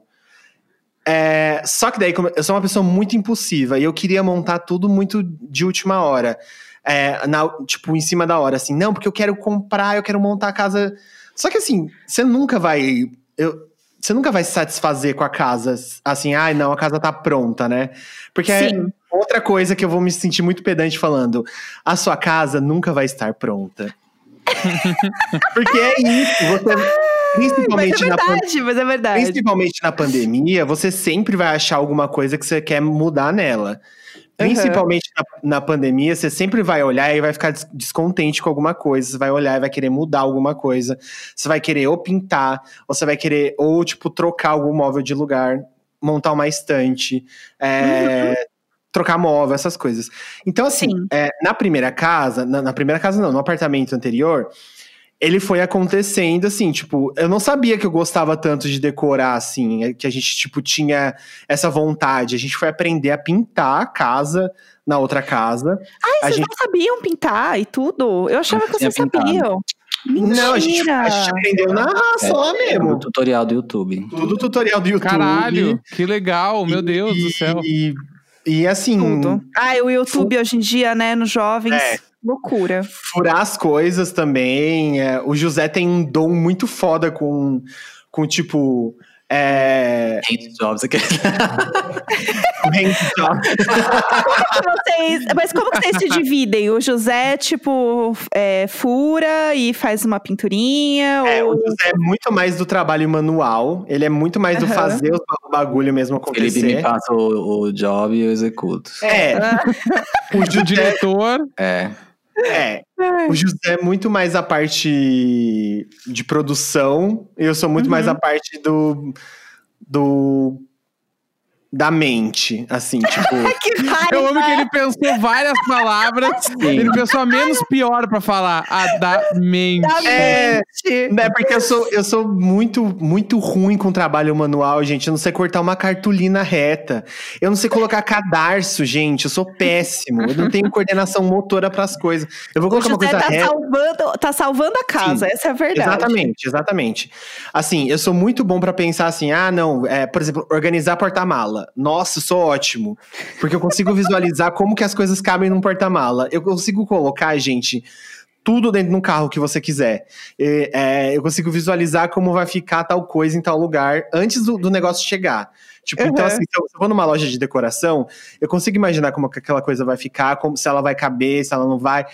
É, só que daí, eu sou uma pessoa muito impulsiva e eu queria montar tudo muito de última hora. É, na- tipo, em cima da hora, assim, não, porque eu quero comprar, eu quero montar a casa. Só que assim, você nunca vai. eu- você nunca vai se satisfazer com a casa, assim, ai, não, a casa tá pronta, né? Porque é outra coisa que eu vou me sentir muito pedante falando: a sua casa nunca vai estar pronta. *laughs* Porque é isso, você. Mas Principalmente é na pandemia. verdade, mas é verdade. Principalmente na pandemia, você sempre vai achar alguma coisa que você quer mudar nela. Principalmente na, na pandemia, você sempre vai olhar e vai ficar des- descontente com alguma coisa. Você vai olhar e vai querer mudar alguma coisa. Você vai querer ou pintar, ou você vai querer, ou, tipo, trocar algum móvel de lugar, montar uma estante, é, trocar móvel, essas coisas. Então, assim, Sim. é, na primeira casa, na, na primeira casa não, no apartamento anterior, ele foi acontecendo assim, tipo, eu não sabia que eu gostava tanto de decorar assim, é que a gente tipo tinha essa vontade. A gente foi aprender a pintar a casa na outra casa. Ai, a vocês gente não sabiam pintar e tudo? Eu achava que vocês sabiam. Mentira. Não, a gente, a gente aprendeu na raça lá No mesmo. tutorial do YouTube. Tudo tutorial do YouTube. Caralho, que legal, meu Deus e, do céu. E, e assim, Tudo. Ai, o YouTube hoje em dia, né, nos jovens, É. loucura. furar as coisas também. é, o José tem um dom muito foda com, com tipo. É, Hand jobs aqui. *laughs* Vocês- mas como que vocês se dividem? O José, tipo, é, fura e faz uma pinturinha? É, o ou... José é muito mais do trabalho manual, ele é muito mais do fazer o bagulho mesmo Felipe me acontecer. passa o, o job e eu executo. É, *laughs* o O diretor, É. é, o José é muito mais a parte de produção, e eu sou muito mais Uhum. a parte do, do da mente, assim, tipo. *laughs* Que raiva! eu amo que ele pensou várias palavras. *laughs* Ele pensou a menos pior pra falar. A da mente. Da É, mente. Né, porque eu sou, eu sou muito, muito ruim com trabalho manual, gente. Eu não sei cortar uma cartolina reta. Eu não sei colocar cadarço, gente. Eu sou péssimo. Eu não tenho coordenação motora pras coisas. Eu vou colocar uma coisa tá reta. salvando, tá salvando a casa, essa é a verdade. Exatamente, exatamente. Assim, eu sou muito bom pra pensar assim, ah, não, é, por exemplo, organizar porta-mala. Nossa, eu sou ótimo. Porque eu consigo visualizar como que as coisas cabem num porta-mala. Eu consigo colocar, gente, tudo dentro de um carro que você quiser. E, é, eu consigo visualizar como vai ficar tal coisa em tal lugar antes do, do negócio chegar. Tipo, então, Uhum. assim, se eu, vou numa loja de decoração, eu consigo imaginar como que aquela coisa vai ficar, como se ela vai caber, se ela não vai.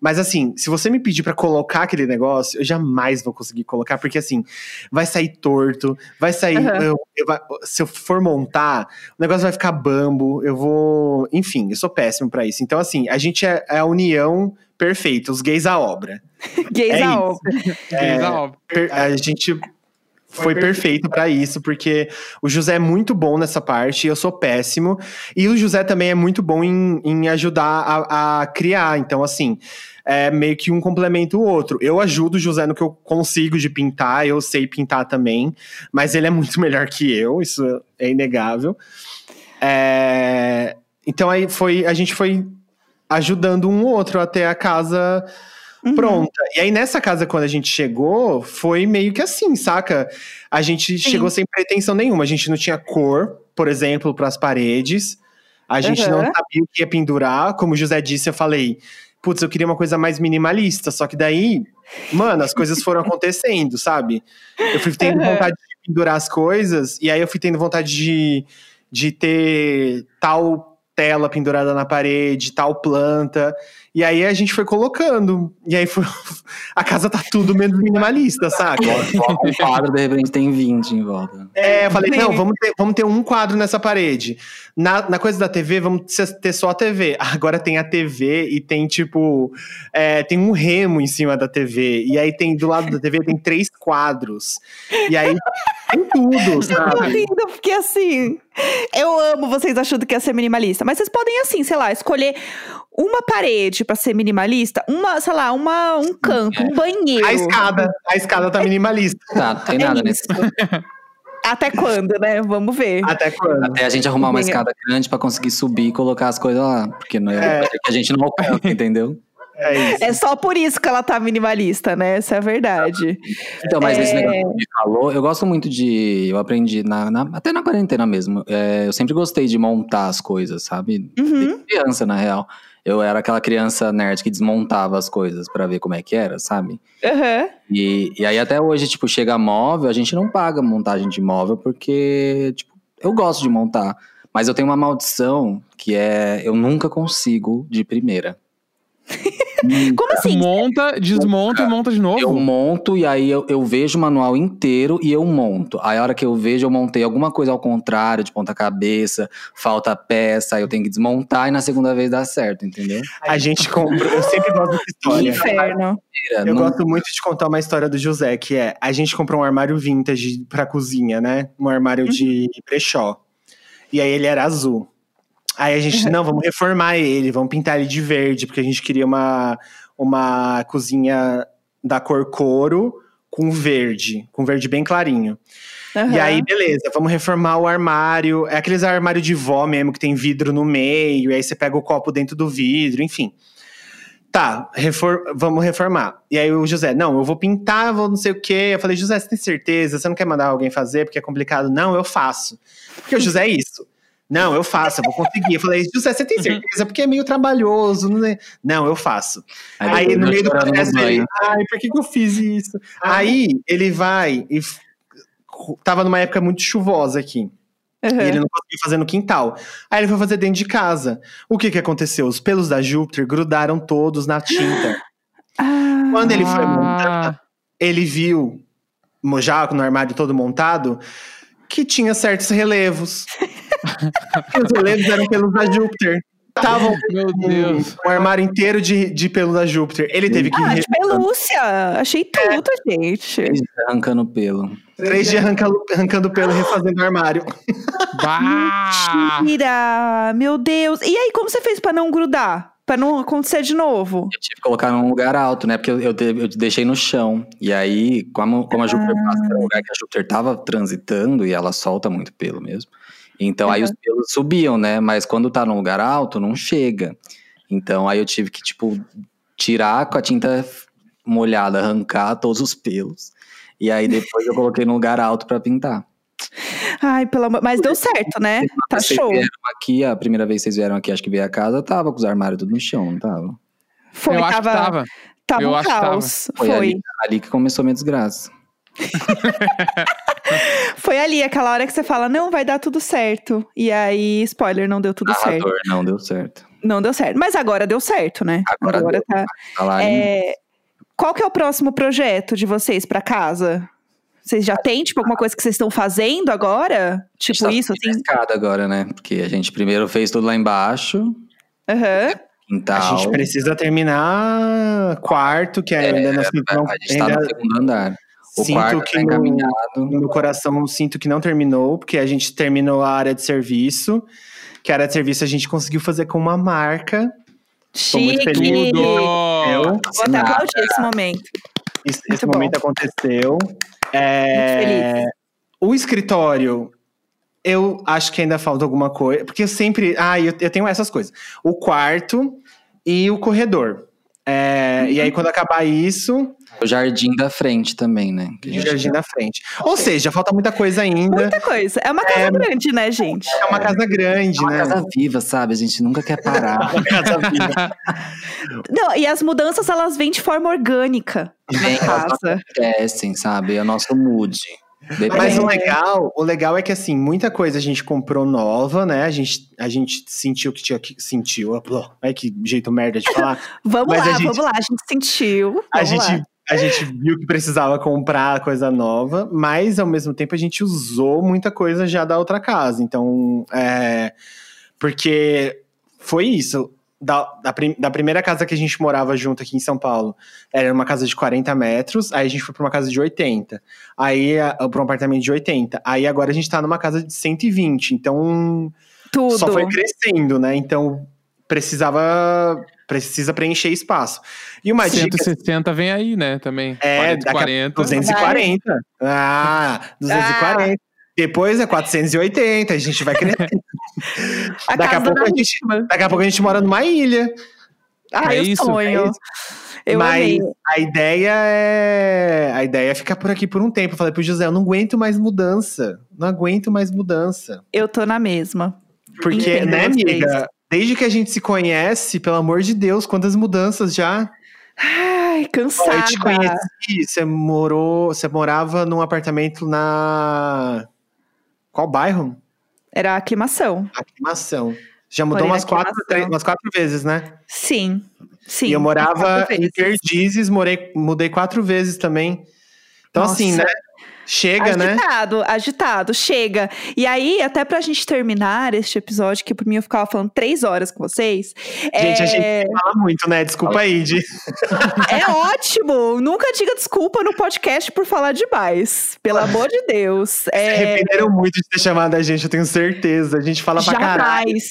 Mas assim, se você me pedir pra colocar aquele negócio, eu jamais vou conseguir colocar, porque assim, vai sair torto, vai sair. Uhum. eu- eu se eu for montar, o negócio vai ficar bambo, eu vou. Enfim, eu sou péssimo pra isso. Então, assim, a gente é, é a união perfeita, os gays à obra. *laughs* Gays É a isso. obra. É, Tá óbvio. per- a gente foi perfeito pra isso, porque o José é muito bom nessa parte, eu sou péssimo. E o José também é muito bom em, em ajudar a, a criar. Então, assim, é meio que um complementa o outro. Eu ajudo o José no que eu consigo de pintar, eu sei pintar também, mas ele é muito *laughs* melhor que eu, isso é inegável. É, então aí foi, a gente foi ajudando um outro até a casa Uhum. pronta. E aí, nessa casa, quando a gente chegou, foi meio que assim, saca? A gente Sim. chegou sem pretensão nenhuma. A gente não tinha cor, por exemplo, para as paredes. A gente não Aham. sabia o que ia pendurar. Como o José disse, eu falei, putz, eu queria uma coisa mais minimalista. Só que daí, mano, as coisas foram acontecendo, sabe? Eu fui tendo Aham. vontade de pendurar as coisas, e aí eu fui tendo vontade de, de ter tal tela pendurada na parede, tal planta. E aí a gente foi colocando. E aí foi. *laughs* A casa tá tudo menos minimalista, saca? Um quadro, de repente tem 20 em volta. É, eu falei, não, vamos ter, vamos ter um quadro nessa parede. Na, na coisa da TV, vamos ter só a TV. Agora tem a TV e tem, tipo, é, tem um remo em cima da TV. E aí tem, do lado da TV, tem três quadros. E aí tem tudo, Eu tô sabe? rindo, porque assim. Eu amo vocês achando que ia ser minimalista. Mas vocês podem, assim, sei lá, escolher uma parede pra ser minimalista, uma, sei lá, uma, um canto, um banheiro. A escada, a escada tá minimalista. Tá, não tem nada É nesse. *laughs* Até quando, né? Vamos ver. Até quando? Até a gente arrumar uma escada grande pra conseguir subir e colocar as coisas lá. Porque não é, É. que a gente não alcança, *laughs* entendeu? É isso. É só por isso que ela tá minimalista, né? Essa é a verdade. Então, mas esse É. negócio que você falou, eu gosto muito de. Eu aprendi, na, na- até na quarentena mesmo. é, eu sempre gostei de montar as coisas, sabe? Uhum. Desde criança, na real. Eu era aquela criança nerd que desmontava as coisas pra ver como é que era, sabe? Aham. E, e aí até hoje, tipo, chega móvel, a gente não paga montagem de móvel porque, tipo, eu gosto de montar. Mas eu tenho uma maldição que é eu nunca consigo de primeira. Como assim? Monta, desmonta e monta de novo. Eu monto e aí eu, eu vejo o manual inteiro e eu monto. Aí a hora que eu vejo, eu montei alguma coisa ao contrário, de ponta cabeça, falta peça, aí eu tenho que desmontar e na segunda vez dá certo, entendeu? A gente compra. Eu sempre gosto dessa Que história. inferno. Eu não- gosto muito de contar uma história do José, que é a gente comprou um armário vintage pra cozinha, né? Um armário de brechó. E aí ele era azul. Aí a gente, não, vamos reformar ele, vamos pintar ele de verde, porque a gente queria uma, uma cozinha da cor couro com verde, com verde bem clarinho. E Aham. aí, beleza, vamos reformar o armário. É aqueles armário de vó mesmo, que tem vidro no meio, e aí você pega o copo dentro do vidro, enfim. Tá, refor- vamos reformar. E aí o José, não, eu vou pintar, vou não sei o quê. Eu falei, José, você tem certeza? Você não quer mandar alguém fazer porque é complicado? Não, eu faço. Porque o José é isso. Não, eu faço, eu vou conseguir. Eu falei, José, você tem certeza? Porque é meio trabalhoso. Não, é? não eu faço. Aí, depois no meio do no processo ele, ai, por que, que eu fiz isso? Aí ele vai e tava numa época muito chuvosa aqui. E ele não conseguia fazer no quintal. Aí ele foi fazer dentro de casa. O que que aconteceu? Os pelos da Júpiter grudaram todos na tinta. *gasps* Ah, Quando ele foi montar, ele viu, já no armário todo montado, que tinha certos relevos. *laughs* Os relevos eram pelos da Júpiter. Estavam Meu Deus. um armário inteiro de, de pelos da Júpiter. Ele teve que Ah, de pelúcia. Achei tudo, gente. Arrancando pelo. três dias arrancando, arrancando pelo e refazendo o armário. Bah! Mentira! Meu Deus. E aí, como você fez pra não grudar? Pra não acontecer de novo? Eu tive que colocar num lugar alto, né? Porque eu, eu, eu deixei no chão. E aí, como, como a Júpiter passa pelo lugar que a Júpiter tava transitando, e ela solta muito pelo mesmo. Então aí os pelos subiam, né? Mas quando tá num lugar alto, não chega. Então aí eu tive que, tipo, tirar com a tinta molhada, arrancar todos os pelos. E aí depois eu coloquei num lugar alto pra pintar. Ai, pelo amor. Mas deu certo, né? Tá Vocês show. vieram aqui, a primeira vez que vocês vieram aqui, acho que veio a casa, tava com os armários tudo no chão, não tava? Foi, eu acho tava, que tava. tava Eu um acho que tava. caos. Foi, Foi. Ali, ali que começou a minha desgraça. *laughs* Foi ali, aquela hora que você fala, não, vai dar tudo certo. E aí, spoiler, não deu tudo certo. Não deu certo. Não deu certo. Mas agora deu certo, né? Agora deu. tá. Tá lá É, Qual que é o próximo projeto de vocês pra casa? Vocês já têm, tipo, alguma coisa que vocês estão fazendo agora? Tipo tá isso, assim? escada agora, né? Porque a gente primeiro fez tudo lá embaixo, Aham. quintal. A gente precisa terminar quarto, que ainda não, não a gente tá ainda no segundo andar. O sinto quarto que tá no, encaminhado. no meu coração eu sinto que não terminou, porque a gente terminou a área de serviço. Que a área de serviço a gente conseguiu fazer com uma marca. Tô muito Chique! feliz. Eu, Vou até aplaudir esse momento. esse, esse momento aconteceu. É, Muito feliz. O escritório, eu acho que ainda falta alguma coisa. Porque eu sempre. Ah, eu, eu tenho essas coisas: o quarto e o corredor. É, E aí, quando acabar isso, O jardim da frente também, né? O jardim na frente. Ou seja, falta muita coisa ainda. Muita coisa. É uma casa grande, né, gente? É uma casa grande, É uma né? casa viva, sabe? A gente nunca quer parar. *laughs* Uma casa viva. Não, e as mudanças, elas vêm de forma orgânica Vem, na casa. Acontecem, sabe? É o nosso mood. Depende. Mas o legal, o legal é que assim, muita coisa a gente comprou nova, né? A gente, a gente sentiu que tinha que. Sentiu. Ai, que jeito merda de falar. *laughs* Vamos Mas lá, gente- vamos lá. A gente sentiu. a, Vamos lá. gente, a gente viu que precisava comprar coisa nova, mas ao mesmo tempo a gente usou muita coisa já da outra casa. Então, é. Porque foi isso. Da, da, prim- da primeira casa que a gente morava junto aqui em São Paulo, era uma casa de 40 metros, aí a gente foi pra uma casa de 80. Aí, a- pra um apartamento de 80. Aí agora a gente tá numa casa de 120. Então, Tudo. só foi crescendo, né? Então, precisava. Precisa preencher espaço. E uma dica 160 vem aí, né? Também. É, 40, daqui a 40. 240. Ah, 240. Depois é 480, a gente vai crescer. *laughs* A daqui, a pouco a gente, daqui a pouco a gente mora numa ilha. Ai, É isso, sonho. é isso. Eu Mas amei. a ideia é. A ideia é ficar por aqui por um tempo. Eu falei pro José, eu não aguento mais mudança. Não aguento mais mudança. Eu tô na mesma. Porque, Entendo né, vocês. amiga? Desde que a gente se conhece, pelo amor de Deus, quantas mudanças já. Ai, Ó, cansada. eu te conheci, você morou. Você morava num apartamento na. Qual bairro? Era a aclimação. Aclimação. Já mudou Morei umas quatro, três- umas quatro vezes, né? Sim. Sim. e eu morava em. Perdizes, morei, mudei quatro vezes também. Então, Nossa. assim, né? Chega, né? agitado, agitado, chega. E aí, até pra gente terminar este episódio, que por mim eu ficava falando três horas com vocês. Gente, a é, gente fala muito, né? Desculpa aí, Di. *laughs* é ótimo! Nunca diga desculpa no podcast por falar demais. Pelo amor de Deus. Se É, arrependeram muito de ter chamado a gente, eu tenho certeza. A gente fala pra caralho. jamais.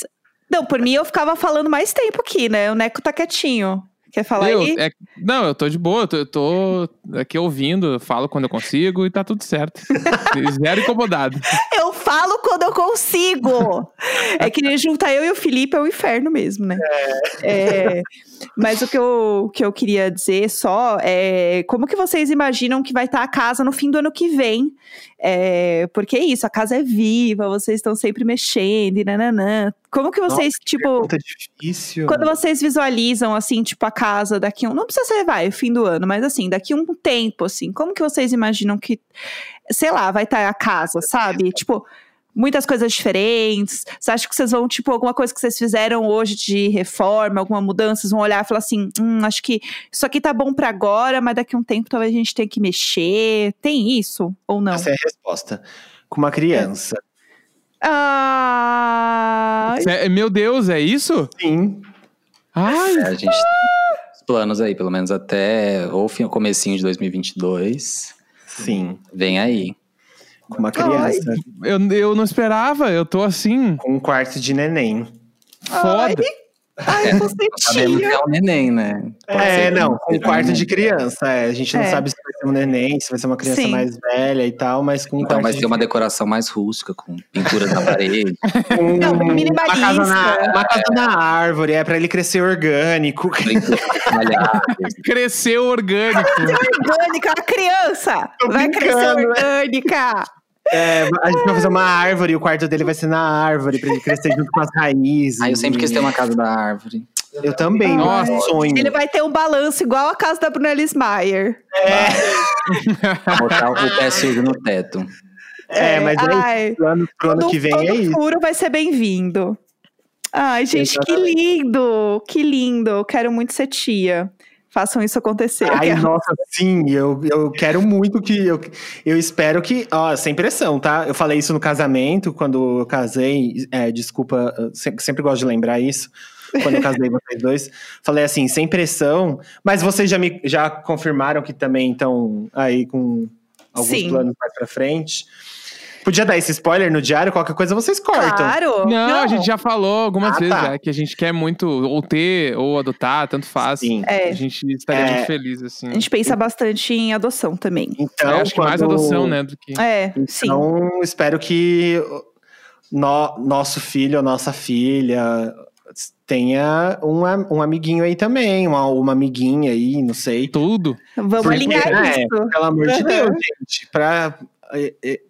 Não, por mim eu ficava falando mais tempo aqui, né? O Neco tá quietinho. Quer falar Eu, aí? é- não, eu tô de boa, eu tô, eu tô aqui ouvindo, eu falo quando eu consigo e tá tudo certo. *laughs* Zero incomodado. Eu falo quando eu consigo. é que juntar eu e o Felipe é o inferno mesmo, né? É, mas o que eu, o que eu queria dizer só é como que vocês imaginam que vai estar a casa no fim do ano que vem? É, porque é isso, a casa é viva, vocês estão sempre mexendo e nananã. Como que vocês, tipo, Pergunta difícil. quando vocês visualizam, assim, tipo, a casa daqui um. Não precisa ser, vai, fim do ano, mas assim, daqui um tempo, assim, como que vocês imaginam que, sei lá, vai estar a casa, sabe? Tipo, muitas coisas diferentes. Você acha que vocês vão, tipo, alguma coisa que vocês fizeram hoje de reforma, alguma mudança, vocês vão olhar e falar assim: hum, acho que isso aqui tá bom pra agora, mas daqui um tempo talvez a gente tenha que mexer. Tem isso? Ou não? Essa é a resposta. Com uma criança. Ah. Cê- meu Deus, é isso? Sim. Ai, É, a gente tem os planos aí, pelo menos até ou fim, comecinho de 2022. Sim. Vem aí. Com uma criança. eu, eu não esperava, eu tô assim, Com um quarto de neném. foda. Ai, eu tô Sabemos que sentindo. é um neném, né? Pode É, ser que não, com um quarto de criança. É. A gente não É. sabe se vai ser um neném, se vai ser uma criança Sim. mais velha e tal, mas com um Então vai de ser uma decoração mais rústica, com pinturas na parede. *laughs* com Não, uma, minimalista. casa na, uma casa na árvore, é pra ele crescer orgânico. brinquedos espalhados. *laughs* Cresceu orgânico. orgânica, a criança! Tô vai crescer brincando, né? orgânica! É, a gente vai fazer uma árvore, o quarto dele vai ser na árvore, pra ele crescer junto com as raízes. Ah, eu sempre quis ter uma casa da árvore. Eu também, Nossa. nossa, sonho. Ele vai ter um balanço igual a casa da Bruna Lismayer. Botar o pé sujo no teto. É, mas aí, ai, pro ano, pro ano todo, que vem todo é isso. furo vai ser bem-vindo. Ai, gente, que lindo! Que lindo! Quero muito ser tia. Façam isso acontecer. Ai, Aquela- nossa, sim, eu, eu quero muito que. Eu, eu espero que. Ó, sem pressão, tá? Eu falei isso no casamento, quando eu casei. É, desculpa, eu sempre, sempre gosto de lembrar isso. Quando eu casei *laughs* vocês dois. Falei assim, sem pressão. Mas vocês já me já confirmaram que também estão aí com alguns Sim. planos mais pra frente. Podia dar esse spoiler no diário, qualquer coisa vocês cortam. Claro! Não, a gente já falou algumas Ah, vezes tá. é, que a gente quer muito ou ter ou adotar, tanto faz. Sim. É. A gente estaria É. muito feliz, assim. A gente pensa bastante em adoção também. Então, Eu acho que mais quando- adoção, né, do que... É, sim. Então, espero que no- nosso filho ou nossa filha tenha um, um amiguinho aí também, uma, uma amiguinha aí, não sei. Tudo. Vamos Porque, alinhar é, isso. Pelo amor de Uhum. Deus, gente. Pra,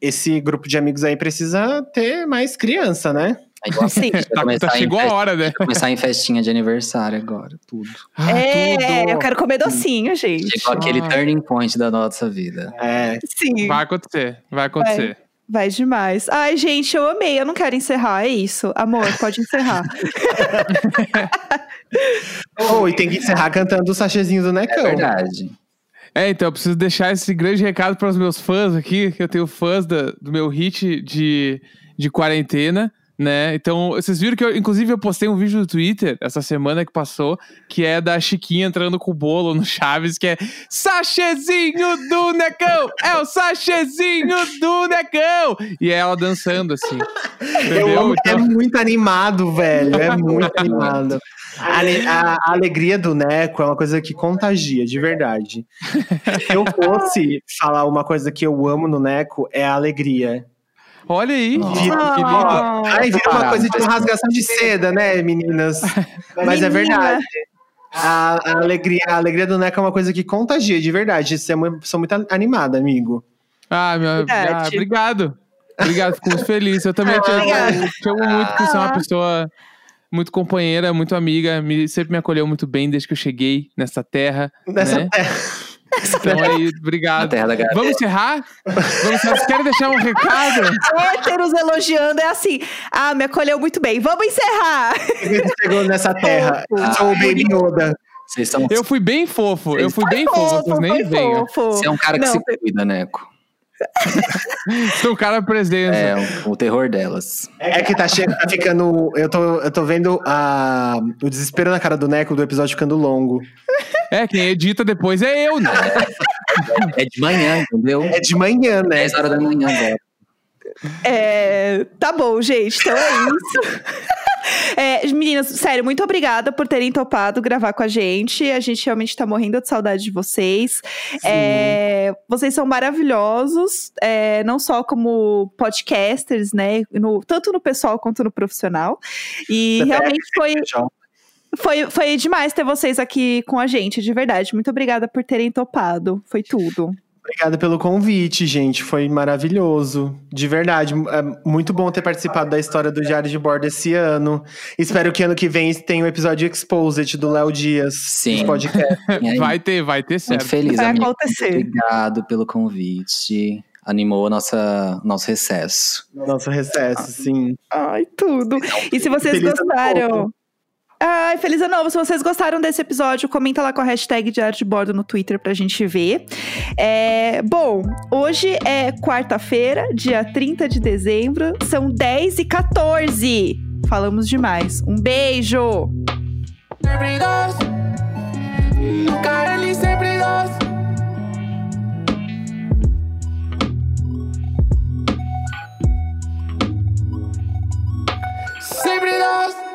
esse grupo de amigos aí precisa ter mais criança, né? É igual Sim. vai Tá, tá- em chegou a hora, né? Começar em festinha de aniversário agora, tudo. Ah, é, tudo. eu quero comer docinho, gente. Chegou aquele Ai. turning point da nossa vida. É, Sim. Vai acontecer, vai acontecer. Vai demais. Ai, gente, eu amei. Eu não quero encerrar, é isso. Amor, pode encerrar. *laughs* Oh, e tem que encerrar cantando os sachezinhos do É Necão. verdade. É, então eu preciso deixar esse grande recado para os meus fãs aqui, que eu tenho fãs da- do meu hit de, de quarentena, né? Então, vocês viram que eu, inclusive, eu postei um vídeo no Twitter essa semana que passou, que é da Chiquinha entrando com o bolo no Chaves, que é Sachezinho do Necão! É o sachezinho do Necão! E é ela dançando, assim. *laughs* Amo, é Então, muito animado, velho. É *laughs* muito animado. A, a- a alegria do Neco é uma coisa que contagia, de verdade. *laughs* Se eu fosse falar uma coisa que eu amo no Neco, é a alegria. Olha aí. Ah, Ai, vira uma coisa de uma rasgação de seda, né, meninas? *laughs* Mas é verdade. A, a alegria, a alegria do Neco é uma coisa que contagia, de verdade. Você é muito, sou muito animada, amigo. Ah, meu, ah, obrigado. Obrigado, fico muito feliz. Eu também te, Obrigada. eu te amo muito por ser uma Ah. pessoa muito companheira, muito amiga. Me, sempre me acolheu muito bem desde que eu cheguei nessa terra. Nessa né? terra. Então aí, Na obrigado. terra da galera. Vamos encerrar? Vamos encerrar. Vocês querem deixar um recado? Héteros elogiando é assim. Ah, me acolheu muito bem. Vamos encerrar. Chegou nessa terra. Ah, Sou o Baby Yoda. Vocês são, Eu fui bem fofo. Eu fui bem fofo. Vocês Fofo, nem fofo. você é um cara que Não, se cuida, Neco. Sou *laughs* o cara presença. É, o, o terror delas. É que tá, che- tá ficando. Eu tô, eu tô vendo a, o desespero na cara do Neco do episódio ficando longo. É, quem edita depois é eu, né? É de manhã, entendeu? É de manhã, né? 10 horas da manhã agora. É, tá bom, gente. Então é isso. É, meninas, sério, muito obrigada por terem topado gravar com a gente. A gente realmente tá morrendo de saudade de vocês. É, vocês são maravilhosos, é, não só como podcasters, né? no- tanto no pessoal quanto no profissional. E CPF, realmente foi, Tchau. foi, foi demais ter vocês aqui com a gente, de verdade. Muito obrigada por terem topado. Foi tudo. Obrigado pelo convite, gente. Foi maravilhoso. De verdade. É muito bom ter participado da história do Diário de Bordo esse ano. Espero que ano que vem tenha um episódio Exposed do Léo Dias. Sim. podcast. *laughs* Vai ter, vai ter muito certo. feliz, Vai amigo. acontecer. Obrigado pelo convite. Animou nossa, nosso recesso. Nosso recesso, sim. Ai, tudo. E se vocês Feliz ano gostaram. Ai, feliz ano novo. Se vocês gostaram desse episódio, comenta lá com a hashtag Diário de Bordo no Twitter pra gente ver. É, bom, hoje é quarta-feira, dia 30 de dezembro. São 10 e 14. Falamos demais. Um beijo! Sempre dois, O cara sempre dois. Sempre dois.